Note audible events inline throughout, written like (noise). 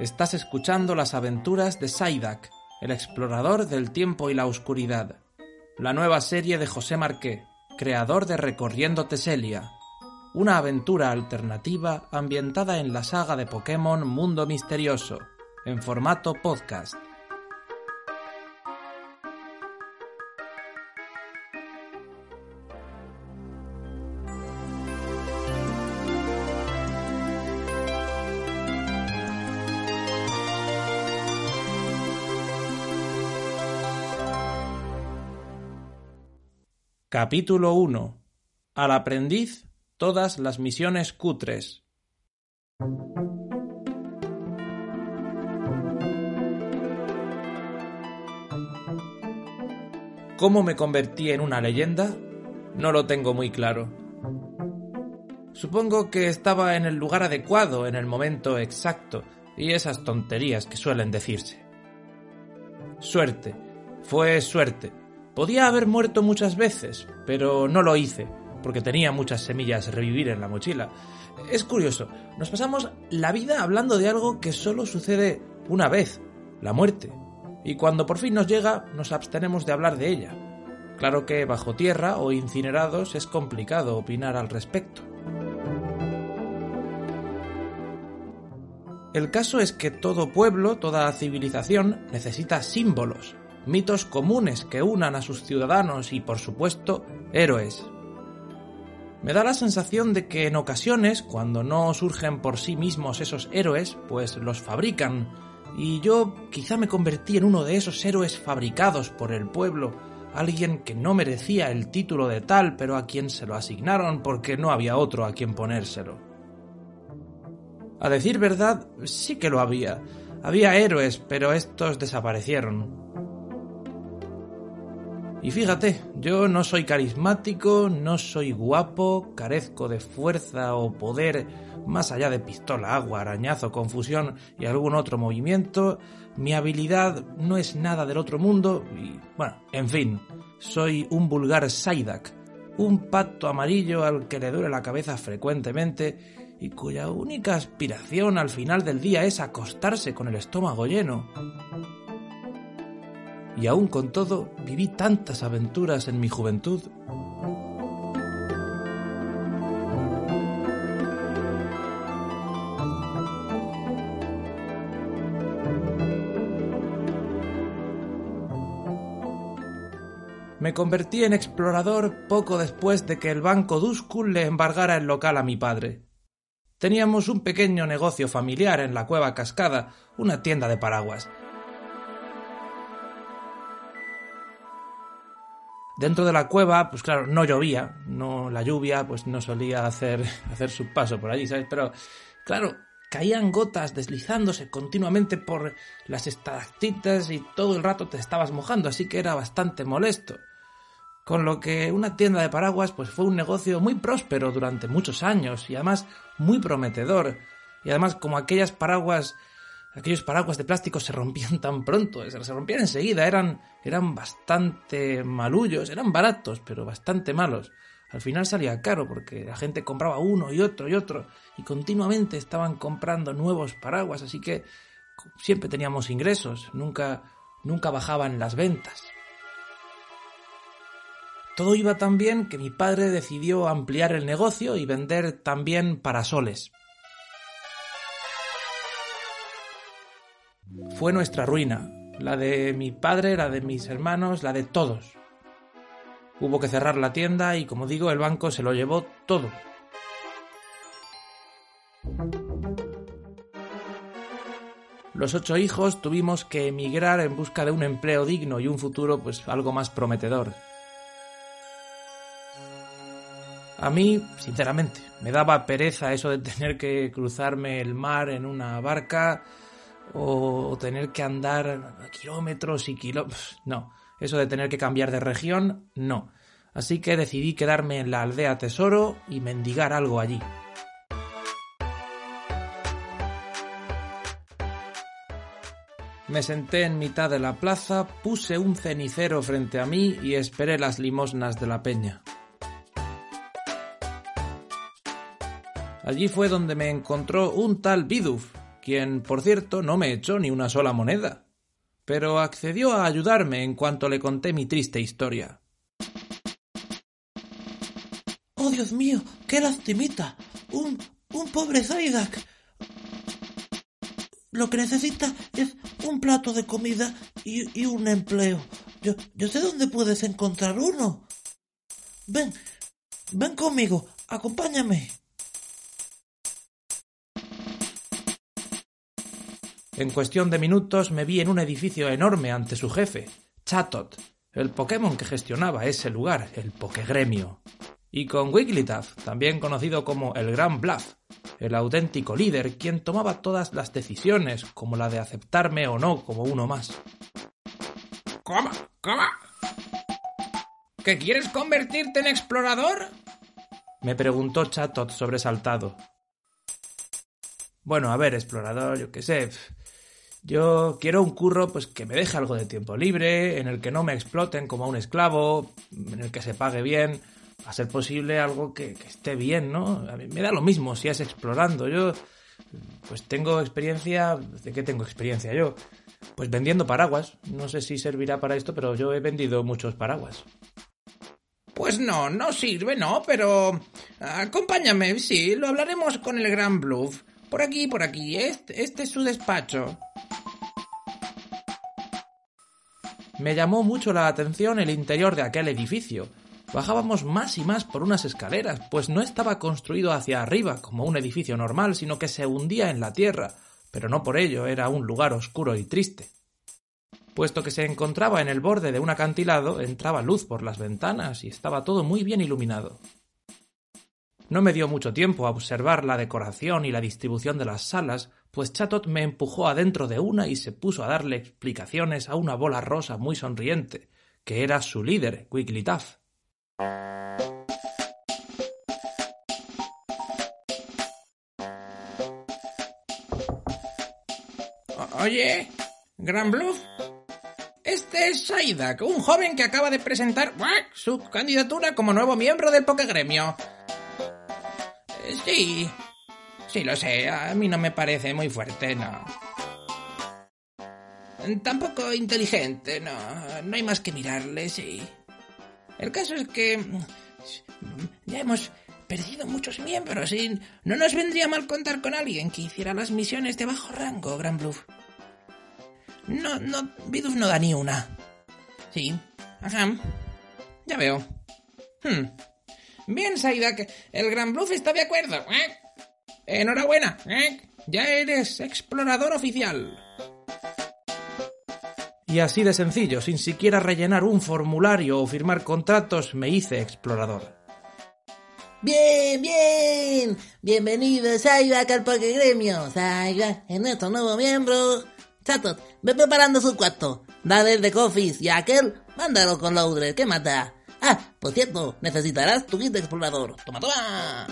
Estás escuchando las aventuras de Saidak, el explorador del tiempo y la oscuridad, la nueva serie de José Marqué, creador de Recorriendo Teselia, una aventura alternativa ambientada en la saga de Pokémon Mundo Misterioso, en formato podcast. Capítulo 1. Al aprendiz todas las misiones cutres. ¿Cómo me convertí en una leyenda? No lo tengo muy claro. Supongo que estaba en el lugar adecuado, en el momento exacto, y esas tonterías que suelen decirse. Suerte. Fue suerte Podía haber muerto muchas veces, pero no lo hice, porque tenía muchas semillas revivir en la mochila. Es curioso, nos pasamos la vida hablando de algo que solo sucede una vez, la muerte, y cuando por fin nos llega nos abstenemos de hablar de ella. Claro que bajo tierra o incinerados es complicado opinar al respecto. El caso es que todo pueblo, toda civilización necesita símbolos, mitos comunes que unan a sus ciudadanos y, por supuesto, héroes. Me da la sensación de que en ocasiones, cuando no surgen por sí mismos esos héroes, pues los fabrican, y yo quizá me convertí en uno de esos héroes fabricados por el pueblo, alguien que no merecía el título de tal, pero a quien se lo asignaron porque no había otro a quien ponérselo. A decir verdad, sí que lo había. Había héroes, pero estos desaparecieron. Y fíjate, yo no soy carismático, no soy guapo, carezco de fuerza o poder más allá de pistola, agua, arañazo, confusión y algún otro movimiento. Mi habilidad no es nada del otro mundo y, bueno, en fin, soy un vulgar Saidak, un pato amarillo al que le duele la cabeza frecuentemente y cuya única aspiración al final del día es acostarse con el estómago lleno y aún con todo viví tantas aventuras en mi juventud. Me convertí en explorador poco después de que el banco Duskull le embargara el local a mi padre. Teníamos un pequeño negocio familiar en la cueva Cascada, una tienda de paraguas, Dentro de la cueva, pues claro, no llovía, no la lluvia pues no solía hacer, (laughs) hacer su paso por allí, ¿sabes? Pero claro, caían gotas deslizándose continuamente por las estalactitas y todo el rato te estabas mojando, así que era bastante molesto. Con lo que una tienda de paraguas pues fue un negocio muy próspero durante muchos años y además muy prometedor. Y además como aquellas paraguas aquellos paraguas de plástico se rompían tan pronto, se rompían enseguida, eran, eran bastante malullos, eran baratos, pero bastante malos. Al final salía caro porque la gente compraba uno y otro y otro y continuamente estaban comprando nuevos paraguas, así que siempre teníamos ingresos, nunca, nunca bajaban las ventas. Todo iba tan bien que mi padre decidió ampliar el negocio y vender también parasoles. Fue nuestra ruina, la de mi padre, la de mis hermanos, la de todos. Hubo que cerrar la tienda y, como digo, el banco se lo llevó todo. Los ocho hijos tuvimos que emigrar en busca de un empleo digno y un futuro pues algo más prometedor. A mí, sinceramente, me daba pereza eso de (laughs) tener que cruzarme el mar en una barca o tener que andar kilómetros y kilómetros. No, eso de tener que cambiar de región, no. Así que decidí quedarme en la aldea Tesoro y mendigar algo allí. Me senté en mitad de la plaza, puse un cenicero frente a mí y esperé las limosnas de la peña. Allí fue donde me encontró un tal Biduf, quien, por cierto, no me echó ni una sola moneda, pero accedió a ayudarme en cuanto le conté mi triste historia. ¡Oh, Dios mío! ¡Qué lastimita! ¡Un, un pobre Zaidak! Lo que necesita es un plato de comida y, y un empleo. Yo, yo sé dónde puedes encontrar uno. Ven, ven conmigo, acompáñame. En cuestión de minutos me vi en un edificio enorme ante su jefe, Chatot, el Pokémon que gestionaba ese lugar, el Pokegremio. Y con Wigglytuff, también conocido como el Gran Bluff, el auténtico líder, quien tomaba todas las decisiones, como la de aceptarme o no como uno más. ¿Cómo? ¿Cómo? ¿Que quieres convertirte en explorador? Me preguntó Chatot sobresaltado. Bueno, a ver, explorador, yo qué sé. Yo quiero un curro pues que me deje algo de tiempo libre, en el que no me exploten como a un esclavo, en el que se pague bien, a ser posible algo que, esté bien, ¿no? A mí me da lo mismo si es explorando. Yo pues tengo experiencia, ¿de qué tengo experiencia yo? Pues vendiendo paraguas. No sé si servirá para esto, pero yo he vendido muchos paraguas. Pues no, no sirve, no, pero acompáñame, sí, lo hablaremos con el Gran Bluff. Por aquí, por aquí, este, este es su despacho. Me llamó mucho la atención el interior de aquel edificio. Bajábamos más y más por unas escaleras, pues no estaba construido hacia arriba como un edificio normal, sino que se hundía en la tierra, pero no por ello era un lugar oscuro y triste. Puesto que se encontraba en el borde de un acantilado, entraba luz por las ventanas y estaba todo muy bien iluminado. No me dio mucho tiempo a observar la decoración y la distribución de las salas, pues Chatot me empujó adentro de una y se puso a darle explicaciones a una bola rosa muy sonriente, que era su líder, Wigglytuff. Oye, Gran Bluff, este es Saidak, un joven que acaba de presentar su candidatura como nuevo miembro del Pokegremio. Sí, sí lo sé, a mí no me parece muy fuerte, no. Tampoco inteligente, no, no hay más que mirarle, sí. El caso es que ya hemos perdido muchos miembros y no nos vendría mal contar con alguien que hiciera las misiones de bajo rango, Gran Bluff. No, no, Biduf no da ni una. Sí, ajá. Ya veo. Hmm. Bien, Saidak, el Gran Bluff está de acuerdo. ¿eh? Enhorabuena, ¿eh? ya eres explorador oficial. Y así de sencillo, sin siquiera rellenar un formulario o firmar contratos, me hice explorador. Bien, bien. Bienvenido, Saidak, al Pokegremio. Saidak, en nuestro nuevo miembro. Chatot, ve preparando su cuarto. Dale el de Coffees y a aquel, mándalo con Loudred. ¿Qué mata? Ah, por cierto, necesitarás tu kit de explorador. ¡Toma, toma!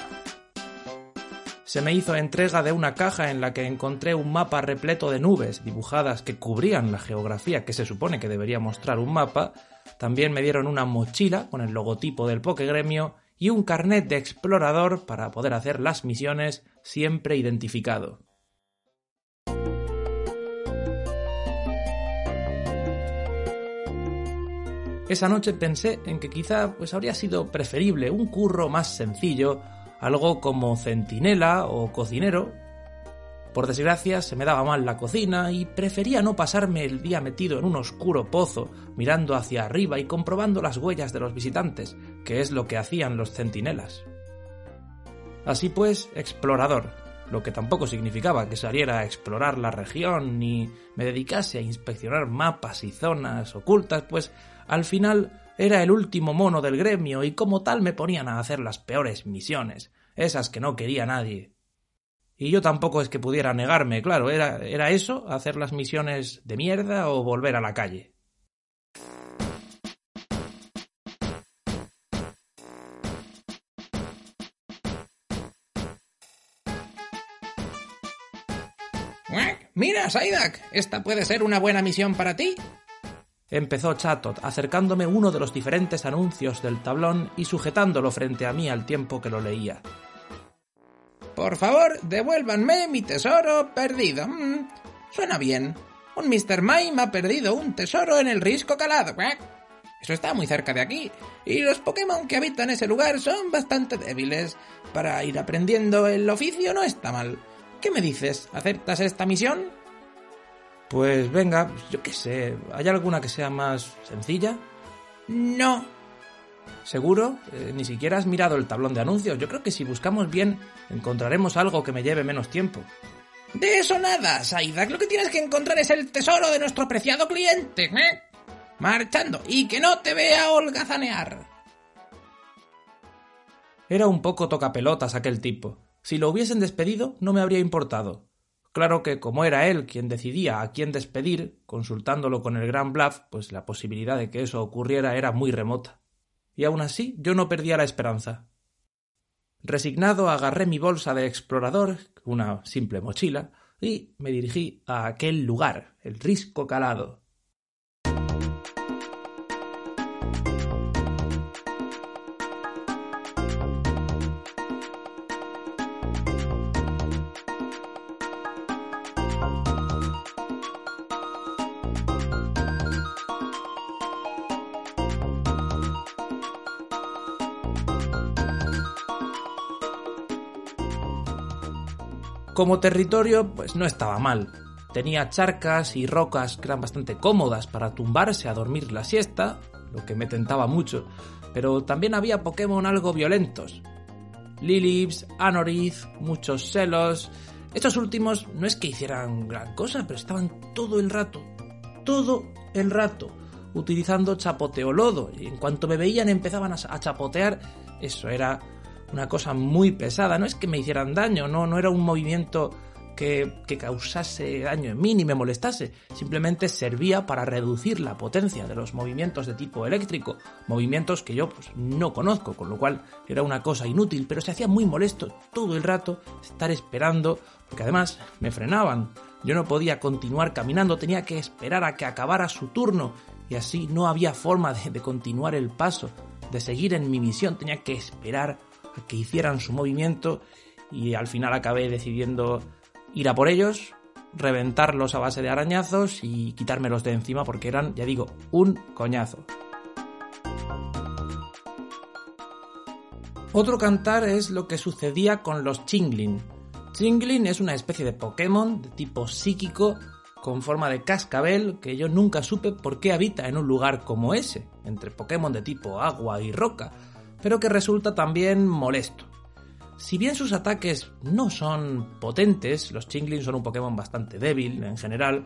Se me hizo entrega de una caja en la que encontré un mapa repleto de nubes dibujadas que cubrían la geografía que se supone que debería mostrar un mapa. También me dieron una mochila con el logotipo del Pokegremio y un carnet de explorador para poder hacer las misiones siempre identificado. Esa noche pensé en que quizá pues habría sido preferible un curro más sencillo, algo como centinela o cocinero. Por desgracia, se me daba mal la cocina y prefería no pasarme el día metido en un oscuro pozo, mirando hacia arriba y comprobando las huellas de los visitantes, que es lo que hacían los centinelas. Así pues, explorador, lo que tampoco significaba que saliera a explorar la región ni me dedicase a inspeccionar mapas y zonas ocultas, pues al final era el último mono del gremio y como tal me ponían a hacer las peores misiones, esas que no quería nadie. Y yo tampoco es que pudiera negarme, claro, era, era eso, hacer las misiones de mierda o volver a la calle. Mira, Saidak, esta puede ser una buena misión para ti. Empezó Chatot, acercándome uno de los diferentes anuncios del tablón y sujetándolo frente a mí al tiempo que lo leía. Por favor, devuélvanme mi tesoro perdido. Mm, suena bien. Un Mr. Mime ha perdido un tesoro en el risco calado. Eso está muy cerca de aquí. Y los Pokémon que habitan ese lugar son bastante débiles. Para ir aprendiendo el oficio no está mal. ¿Qué me dices? ¿Aceptas esta misión? Pues venga, yo qué sé. ¿Hay alguna que sea más sencilla? No. ¿Seguro? Eh, ni siquiera has mirado el tablón de anuncios. Yo creo que si buscamos bien encontraremos algo que me lleve menos tiempo. De eso nada, Saidak. Lo que tienes que encontrar es el tesoro de nuestro preciado cliente. ¿eh? Marchando y que no te vea holgazanear. Era un poco tocapelotas aquel tipo. Si lo hubiesen despedido, no me habría importado. Claro que como era él quien decidía a quién despedir, consultándolo con el gran Bluff, pues la posibilidad de que eso ocurriera era muy remota. Y aún así yo no perdía la esperanza. Resignado agarré mi bolsa de explorador, una simple mochila, y me dirigí a aquel lugar, el risco calado, Como territorio, pues no estaba mal. Tenía charcas y rocas que eran bastante cómodas para tumbarse a dormir la siesta, lo que me tentaba mucho, pero también había Pokémon algo violentos. Lilips, Anorith, muchos celos. Estos últimos no es que hicieran gran cosa, pero estaban todo el rato, todo el rato, utilizando chapoteo lodo. Y en cuanto me veían empezaban a chapotear. Eso era una cosa muy pesada. No es que me hicieran daño, no, no era un movimiento que, causase daño en mí ni me molestase. Simplemente servía para reducir la potencia de los movimientos de tipo eléctrico, movimientos que yo pues, no conozco, con lo cual era una cosa inútil, pero se hacía muy molesto todo el rato estar esperando, porque además me frenaban. Yo no podía continuar caminando, tenía que esperar a que acabara su turno y así no había forma de, de continuar el paso, de seguir en mi misión, tenía que esperar a que hicieran su movimiento y al final acabé decidiendo ir a por ellos, reventarlos a base de arañazos y quitármelos de encima porque eran, ya digo, un coñazo. Otro cantar es lo que sucedía con los Chinglin. Chinglin es una especie de Pokémon de tipo psíquico con forma de cascabel que yo nunca supe por qué habita en un lugar como ese, entre Pokémon de tipo agua y roca, pero que resulta también molesto. Si bien sus ataques no son potentes, los Chinglin son un Pokémon bastante débil en general,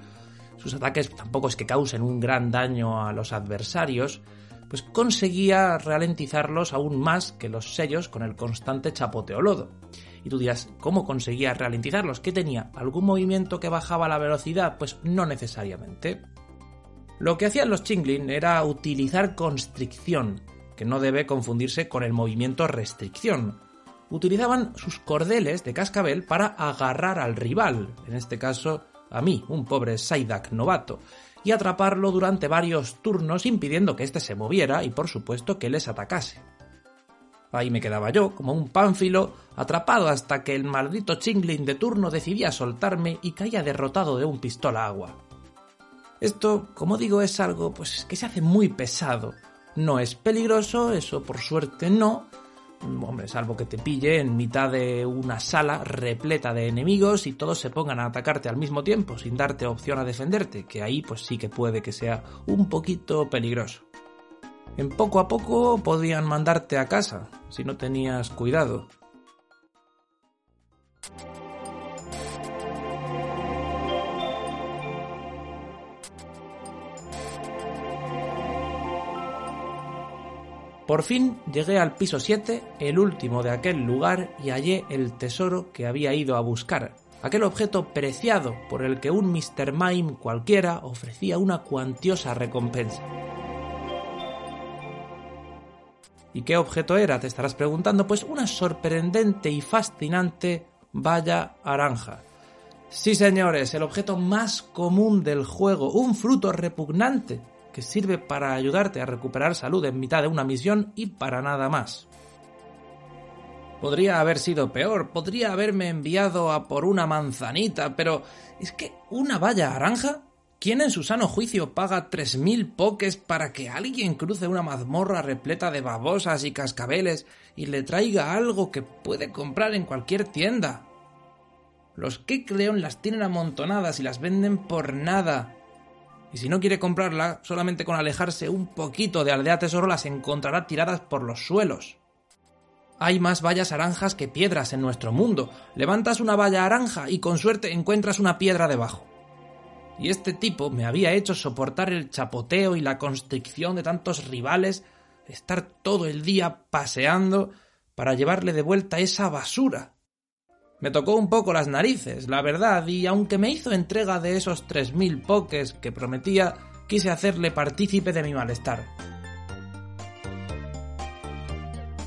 sus ataques tampoco es que causen un gran daño a los adversarios, pues conseguía ralentizarlos aún más que los sellos con el constante chapoteo lodo. Y tú dirás, ¿cómo conseguía ralentizarlos? ¿Qué tenía? ¿Algún movimiento que bajaba la velocidad? Pues no necesariamente. Lo que hacían los Chinglin era utilizar constricción, que no debe confundirse con el movimiento restricción. Utilizaban sus cordeles de cascabel para agarrar al rival, en este caso a mí, un pobre Saidak novato, y atraparlo durante varios turnos impidiendo que éste se moviera y por supuesto que les atacase. Ahí me quedaba yo, como un pánfilo, atrapado hasta que el maldito Chingling de turno decidía soltarme y caía derrotado de un pistola agua. Esto, como digo, es algo pues que se hace muy pesado, no es peligroso, eso por suerte no, Hombre, salvo que te pille en mitad de una sala repleta de enemigos y todos se pongan a atacarte al mismo tiempo sin darte opción a defenderte, que ahí pues sí que puede que sea un poquito peligroso. En poco a poco podían mandarte a casa si no tenías cuidado. Por fin llegué al piso 7, el último de aquel lugar, y hallé el tesoro que había ido a buscar, aquel objeto preciado por el que un Mr. Mime cualquiera ofrecía una cuantiosa recompensa. ¿Y qué objeto era? Te estarás preguntando. Pues una sorprendente y fascinante valla naranja. Sí, señores, el objeto más común del juego, un fruto repugnante que sirve para ayudarte a recuperar salud en mitad de una misión y para nada más. Podría haber sido peor, podría haberme enviado a por una manzanita, pero es que una valla naranja. ¿Quién en su sano juicio paga tres mil poques para que alguien cruce una mazmorra repleta de babosas y cascabeles y le traiga algo que puede comprar en cualquier tienda? Los Kekleon las tienen amontonadas y las venden por nada. Y si no quiere comprarla, solamente con alejarse un poquito de Aldea Tesoro las encontrará tiradas por los suelos. Hay más vallas naranjas que piedras en nuestro mundo. Levantas una valla naranja y con suerte encuentras una piedra debajo. Y este tipo me había hecho soportar el chapoteo y la constricción de tantos rivales, estar todo el día paseando para llevarle de vuelta esa basura. Me tocó un poco las narices, la verdad, y aunque me hizo entrega de esos tres mil poques que prometía, quise hacerle partícipe de mi malestar.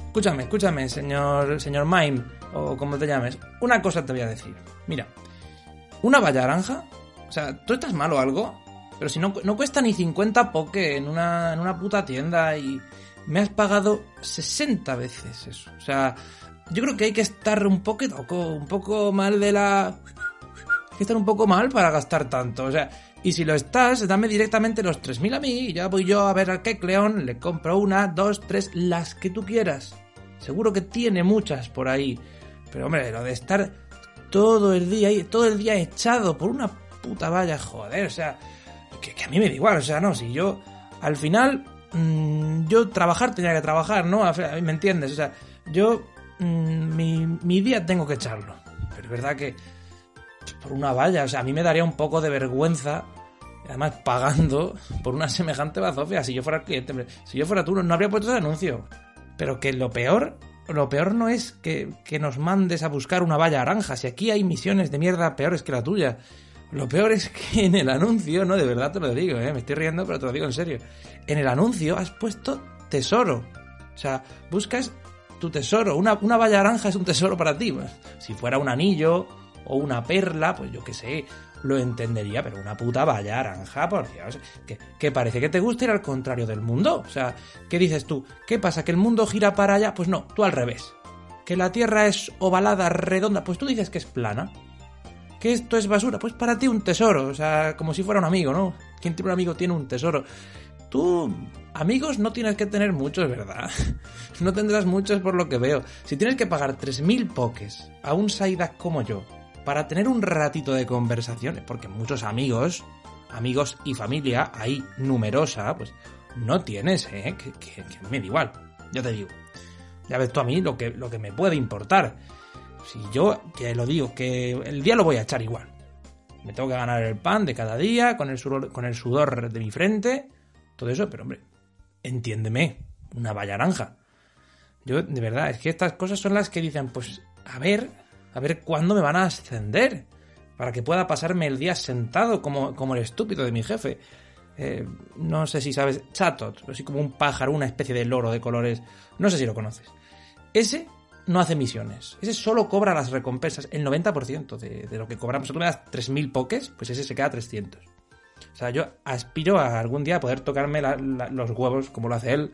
Escúchame, escúchame, señor, señor Mime, o como te llames. Una cosa te voy a decir. Mira, una valla naranja, o sea, ¿tú estás mal o algo? Pero si no, no cuesta ni 50 poke en una, en una puta tienda y me has pagado 60 veces eso. O sea, yo creo que hay que estar un poco, un poco mal de la... Hay que estar un poco mal para gastar tanto. O sea, y si lo estás, dame directamente los 3.000 a mí y ya voy yo a ver al Kekleon, le compro una, dos, tres, las que tú quieras. Seguro que tiene muchas por ahí. Pero hombre, lo de estar todo el día ahí, todo el día echado por una puta valla, joder, o sea, que, a mí me da igual, o sea, no, si yo al final mmm, yo trabajar tenía que trabajar, ¿no? ¿Me entiendes? O sea, yo mmm, mi, mi día tengo que echarlo. Pero es verdad que por una valla, o sea, a mí me daría un poco de vergüenza además pagando por una semejante bazofia. Si yo fuera el cliente, si yo fuera tú, no habría puesto ese anuncio. Pero que lo peor, lo peor no es que, que, nos mandes a buscar una valla naranja. Si aquí hay misiones de mierda peores que la tuya. Lo peor es que en el anuncio, no, de verdad te lo digo, ¿eh? me estoy riendo, pero te lo digo en serio. En el anuncio has puesto tesoro. O sea, buscas tu tesoro. Una, una valla naranja es un tesoro para ti. Pues, si fuera un anillo o una perla, pues yo qué sé, lo entendería, pero una puta valla naranja, por Dios, que, que, parece que te gusta ir al contrario del mundo. O sea, ¿qué dices tú? ¿Qué pasa? ¿Que el mundo gira para allá? Pues no, tú al revés. ¿Que la Tierra es ovalada, redonda? Pues tú dices que es plana. ¿Que esto es basura? Pues para ti un tesoro, o sea, como si fuera un amigo, ¿no? Quien tiene un amigo tiene un tesoro. Tú, amigos, no tienes que tener muchos, ¿verdad? (laughs) No tendrás muchos por lo que veo. Si tienes que pagar 3.000 pokés a un Saidak como yo, para tener un ratito de conversaciones, porque muchos amigos, amigos y familia, hay numerosa, pues no tienes, ¿eh? Que, que, me da igual, ya te digo. Ya ves tú a mí lo que, lo que me puede importar. Si yo, que lo digo, que el día lo voy a echar igual. Me tengo que ganar el pan de cada día, con el sudor, con el sudor de mi frente, todo eso, pero hombre, entiéndeme, una valla naranja. Yo, de verdad, es que estas cosas son las que dicen, pues, a ver, a ver cuándo me van a ascender, para que pueda pasarme el día sentado como, como el estúpido de mi jefe. Eh, no sé si sabes, Chatot, así como un pájaro, una especie de loro de colores, no sé si lo conoces. Ese no hace misiones. Ese solo cobra las recompensas, el 90% de, de, lo que cobramos. Si tú me das 3.000 pokés, pues ese se queda 300. O sea, yo aspiro a algún día poder tocarme los huevos como lo hace él.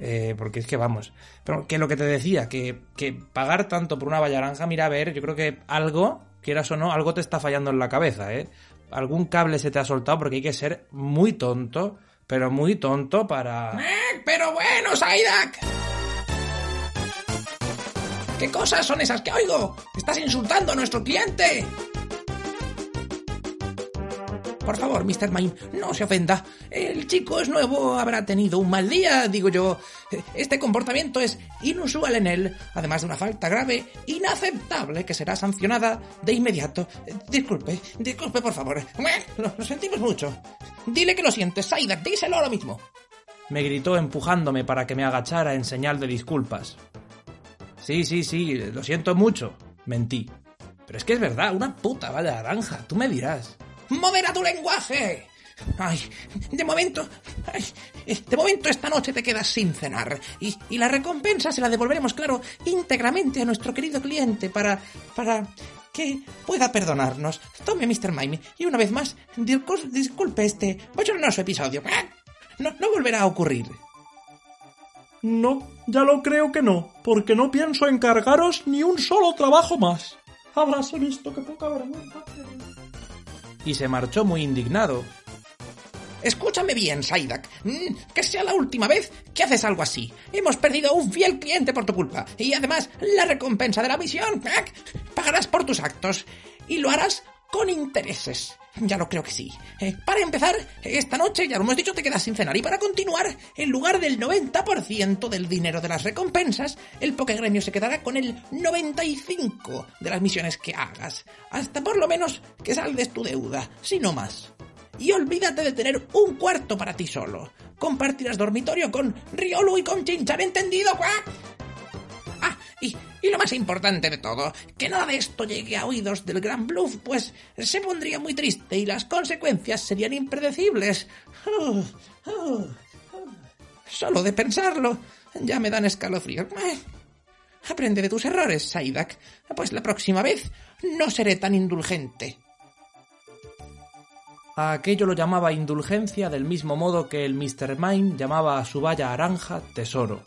Eh, porque es que vamos. Pero que lo que te decía, que, que, pagar tanto por una valla naranja, mira a ver, yo creo que algo, quieras o no, algo te está fallando en la cabeza, ¿eh? Algún cable se te ha soltado porque hay que ser muy tonto, pero muy tonto para... ¡Eh, pero bueno, Saidak! ¿Qué cosas son esas que oigo? ¡Estás insultando a nuestro cliente! Por favor, Mr. Mime, no se ofenda. El chico es nuevo, habrá tenido un mal día, digo yo. Este comportamiento es inusual en él, además de una falta grave, inaceptable, que será sancionada de inmediato. Disculpe, disculpe, por favor. Lo sentimos mucho. Dile que lo sientes, Saidak, díselo ahora mismo. Me gritó empujándome para que me agachara en señal de disculpas. Sí, sí, sí, lo siento mucho. Mentí. Pero es que es verdad, una puta valla naranja, tú me dirás. ¡Modera tu lenguaje! Ay, de momento, ay, de momento esta noche te quedas sin cenar. Y, y, la recompensa se la devolveremos, claro, íntegramente a nuestro querido cliente para, para que pueda perdonarnos. Tome, Mr. Mime, y una vez más, disculpe este bochornoso episodio. No, no volverá a ocurrir. No, ya lo creo que no, porque no pienso encargaros ni un solo trabajo más. Habráse visto que poca vergüenza y se marchó muy indignado. Escúchame bien, Saidak. Mm, que sea la última vez que haces algo así. Hemos perdido un fiel cliente por tu culpa. Y además, la recompensa de la misión. Pagarás por tus actos. Y lo harás con intereses. Ya lo creo que sí. Eh, para empezar, esta noche, ya lo hemos dicho, te quedas sin cenar. Y para continuar, en lugar del 90% del dinero de las recompensas, el Pokegremio se quedará con el 95% de las misiones que hagas. Hasta por lo menos que saldes tu deuda, si no más. Y olvídate de tener un cuarto para ti solo. Compartirás dormitorio con Riolu y con Chinchan, ¿entendido? Ah, y, y, lo más importante de todo, que nada de esto llegue a oídos del Gran Bluff, pues se pondría muy triste y las consecuencias serían impredecibles. Solo de pensarlo, ya me dan escalofríos. Aprende de tus errores, Saidak, pues la próxima vez no seré tan indulgente. A aquello lo llamaba indulgencia del mismo modo que el Mr. Mime llamaba a su valla naranja tesoro.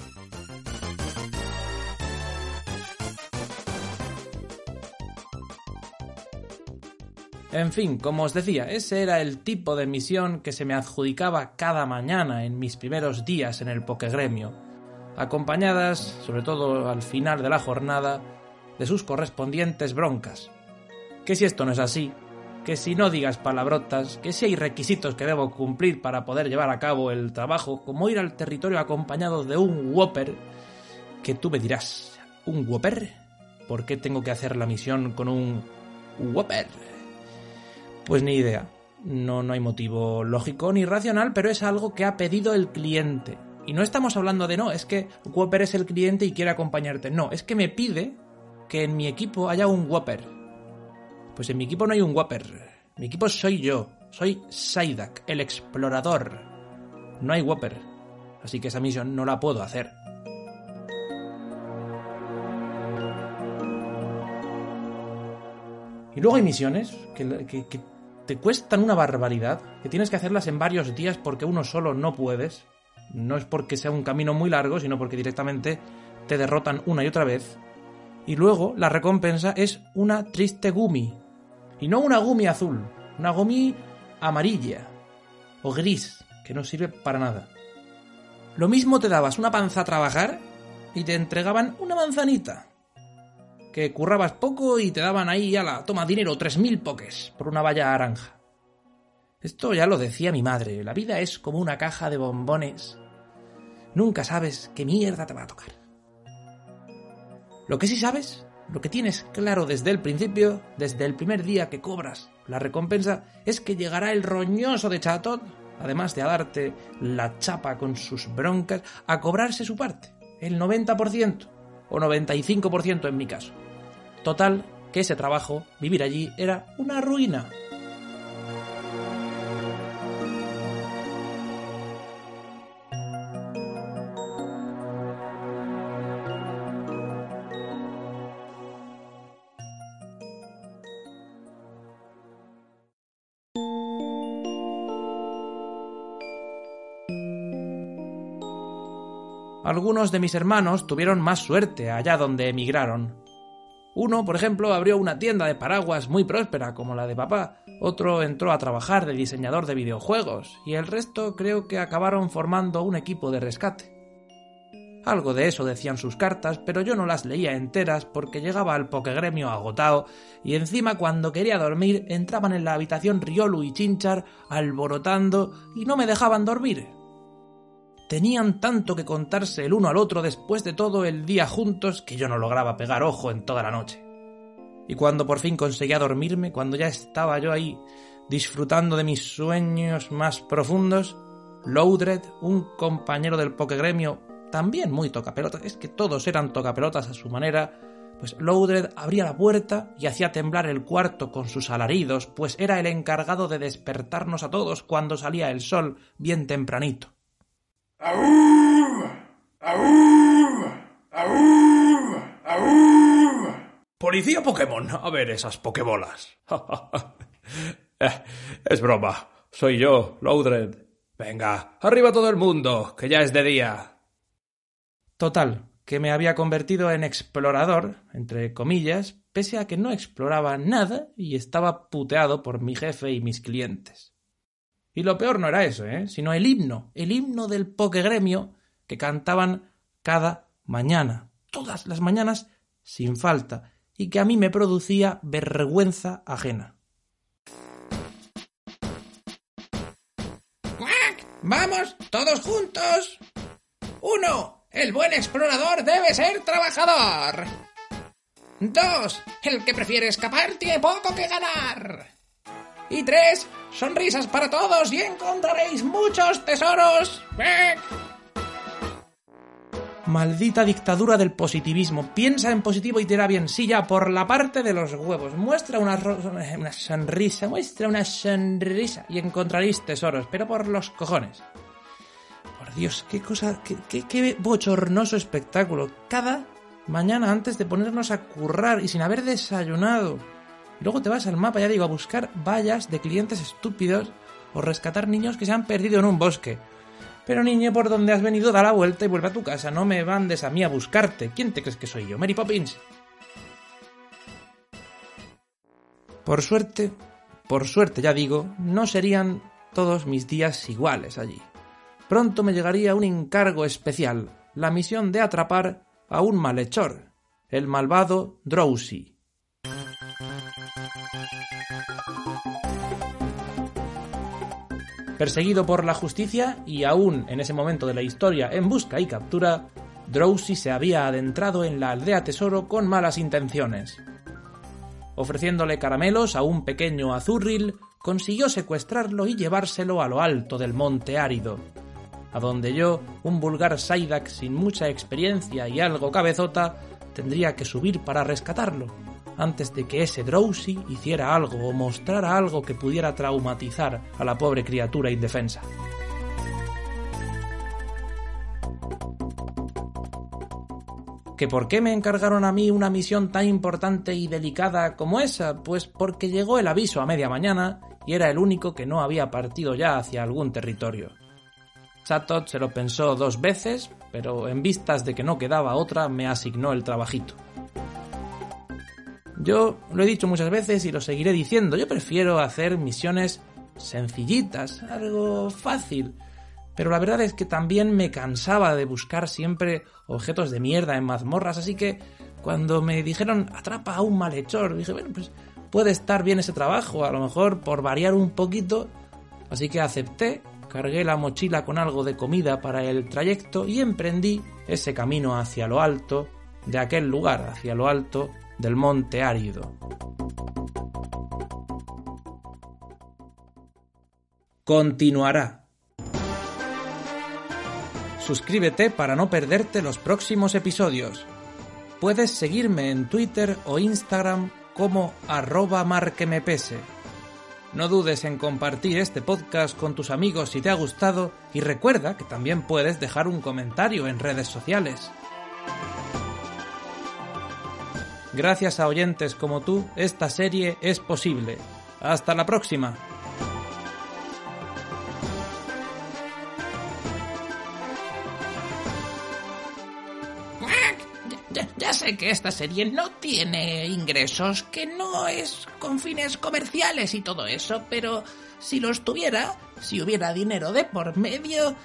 En fin, como os decía, ese era el tipo de misión que se me adjudicaba cada mañana en mis primeros días en el Pokegremio, acompañadas, sobre todo al final de la jornada, de sus correspondientes broncas. Que si esto no es así, que si no digas palabrotas, que si hay requisitos que debo cumplir para poder llevar a cabo el trabajo, como ir al territorio acompañado de un Whopper, que tú me dirás, ¿un Whopper? ¿Por qué tengo que hacer la misión con un Whopper? Pues ni idea. No, no hay motivo lógico ni racional, pero es algo que ha pedido el cliente. Y no estamos hablando de no, es que Whopper es el cliente y quiere acompañarte. No, es que me pide que en mi equipo haya un Whopper. Pues en mi equipo no hay un Whopper. Mi equipo soy yo. Soy Saidak, el explorador. No hay Whopper. Así que esa misión no la puedo hacer. Y luego hay misiones que, cuestan una barbaridad, que tienes que hacerlas en varios días porque uno solo no puedes. No es porque sea un camino muy largo, sino porque directamente te derrotan una y otra vez. Y luego la recompensa es una triste gumi. Y no una gumi azul, una gumi amarilla o gris, que no sirve para nada. Lo mismo te dabas una panza a trabajar y te entregaban una manzanita que currabas poco y te daban ahí a la toma dinero, tres mil poques por una valla naranja. Esto ya lo decía mi madre, la vida es como una caja de bombones. Nunca sabes qué mierda te va a tocar. Lo que sí sabes, lo que tienes claro desde el principio, desde el primer día que cobras la recompensa, es que llegará el roñoso de Chatot, además de a darte la chapa con sus broncas, a cobrarse su parte, el 90% o 95% en mi caso. Total, que ese trabajo, vivir allí, era una ruina. Algunos de mis hermanos tuvieron más suerte allá donde emigraron. Uno, por ejemplo, abrió una tienda de paraguas muy próspera como la de papá, otro entró a trabajar de diseñador de videojuegos y el resto creo que acabaron formando un equipo de rescate. Algo de eso decían sus cartas, pero yo no las leía enteras porque llegaba al pokegremio agotado y encima cuando quería dormir entraban en la habitación Riolu y Chinchar alborotando y no me dejaban dormir. Tenían tanto que contarse el uno al otro después de todo el día juntos que yo no lograba pegar ojo en toda la noche. Y cuando por fin conseguía dormirme, cuando ya estaba yo ahí disfrutando de mis sueños más profundos, Loudred, un compañero del pokegremio también muy tocapelotas, es que todos eran tocapelotas a su manera, pues Loudred abría la puerta y hacía temblar el cuarto con sus alaridos, pues era el encargado de despertarnos a todos cuando salía el sol bien tempranito. Policía Pokémon, a ver esas pokebolas. (laughs) Eh, es broma, soy yo, Loudred. Venga, arriba todo el mundo, que ya es de día. Total, que me había convertido en explorador, entre comillas, pese a que no exploraba nada y estaba puteado por mi jefe y mis clientes. Y lo peor no era eso, ¿eh? sino el himno, el himno del pokegremio que cantaban cada mañana, todas las mañanas, sin falta, y que a mí me producía vergüenza ajena. ¡Vamos, todos juntos! ¡Uno! El buen explorador debe ser trabajador. 2. El que prefiere escapar tiene poco que ganar. Y 3. Sonrisas para todos y encontraréis muchos tesoros. Maldita dictadura del positivismo. Piensa en positivo y te irá bien. Sí, por la parte de los huevos. Muestra una, sonrisa, muestra una sonrisa y encontraréis tesoros, pero por los cojones. Dios, qué cosa, qué, qué, bochornoso espectáculo. Cada mañana antes de ponernos a currar y sin haber desayunado. Luego te vas al mapa, ya digo, a buscar vallas de clientes estúpidos o rescatar niños que se han perdido en un bosque. Pero niño, por donde has venido, da la vuelta y vuelve a tu casa. No me mandes a mí a buscarte. ¿Quién te crees que soy yo? Mary Poppins. Por suerte, por suerte ya digo, no serían todos mis días iguales allí pronto me llegaría un encargo especial, la misión de atrapar a un malhechor, el malvado Drowsy. Perseguido por la justicia y aún en ese momento de la historia en busca y captura, Drowsy se había adentrado en la aldea tesoro con malas intenciones. Ofreciéndole caramelos a un pequeño azurril, consiguió secuestrarlo y llevárselo a lo alto del monte árido, a donde yo, un vulgar Saidak sin mucha experiencia y algo cabezota, tendría que subir para rescatarlo, antes de que ese Drowsy hiciera algo o mostrara algo que pudiera traumatizar a la pobre criatura indefensa. ¿Que por qué me encargaron a mí una misión tan importante y delicada como esa? Pues porque llegó el aviso a media mañana y era el único que no había partido ya hacia algún territorio. Chatot se lo pensó dos veces, pero en vistas de que no quedaba otra, me asignó el trabajito. Yo lo he dicho muchas veces y lo seguiré diciendo, yo prefiero hacer misiones sencillitas, algo fácil. Pero la verdad es que también me cansaba de buscar siempre objetos de mierda en mazmorras, así que cuando me dijeron atrapa a un malhechor, dije, bueno, pues puede estar bien ese trabajo, a lo mejor por variar un poquito, así que acepté cargué la mochila con algo de comida para el trayecto y emprendí ese camino hacia lo alto de aquel lugar, hacia lo alto del monte árido. Continuará. Suscríbete para no perderte los próximos episodios. Puedes seguirme en Twitter o Instagram como arroba marquemepese. No dudes en compartir este podcast con tus amigos si te ha gustado y recuerda que también puedes dejar un comentario en redes sociales. Gracias a oyentes como tú, esta serie es posible. Hasta la próxima. sé que esta serie no tiene ingresos, que no es con fines comerciales y todo eso, pero si los tuviera, si hubiera dinero de por medio,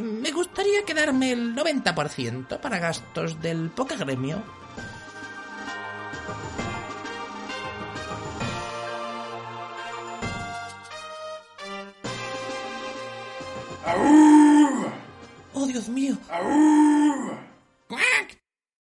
Me gustaría quedarme el 90% para gastos del Pokegremio. Oh, Dios mío.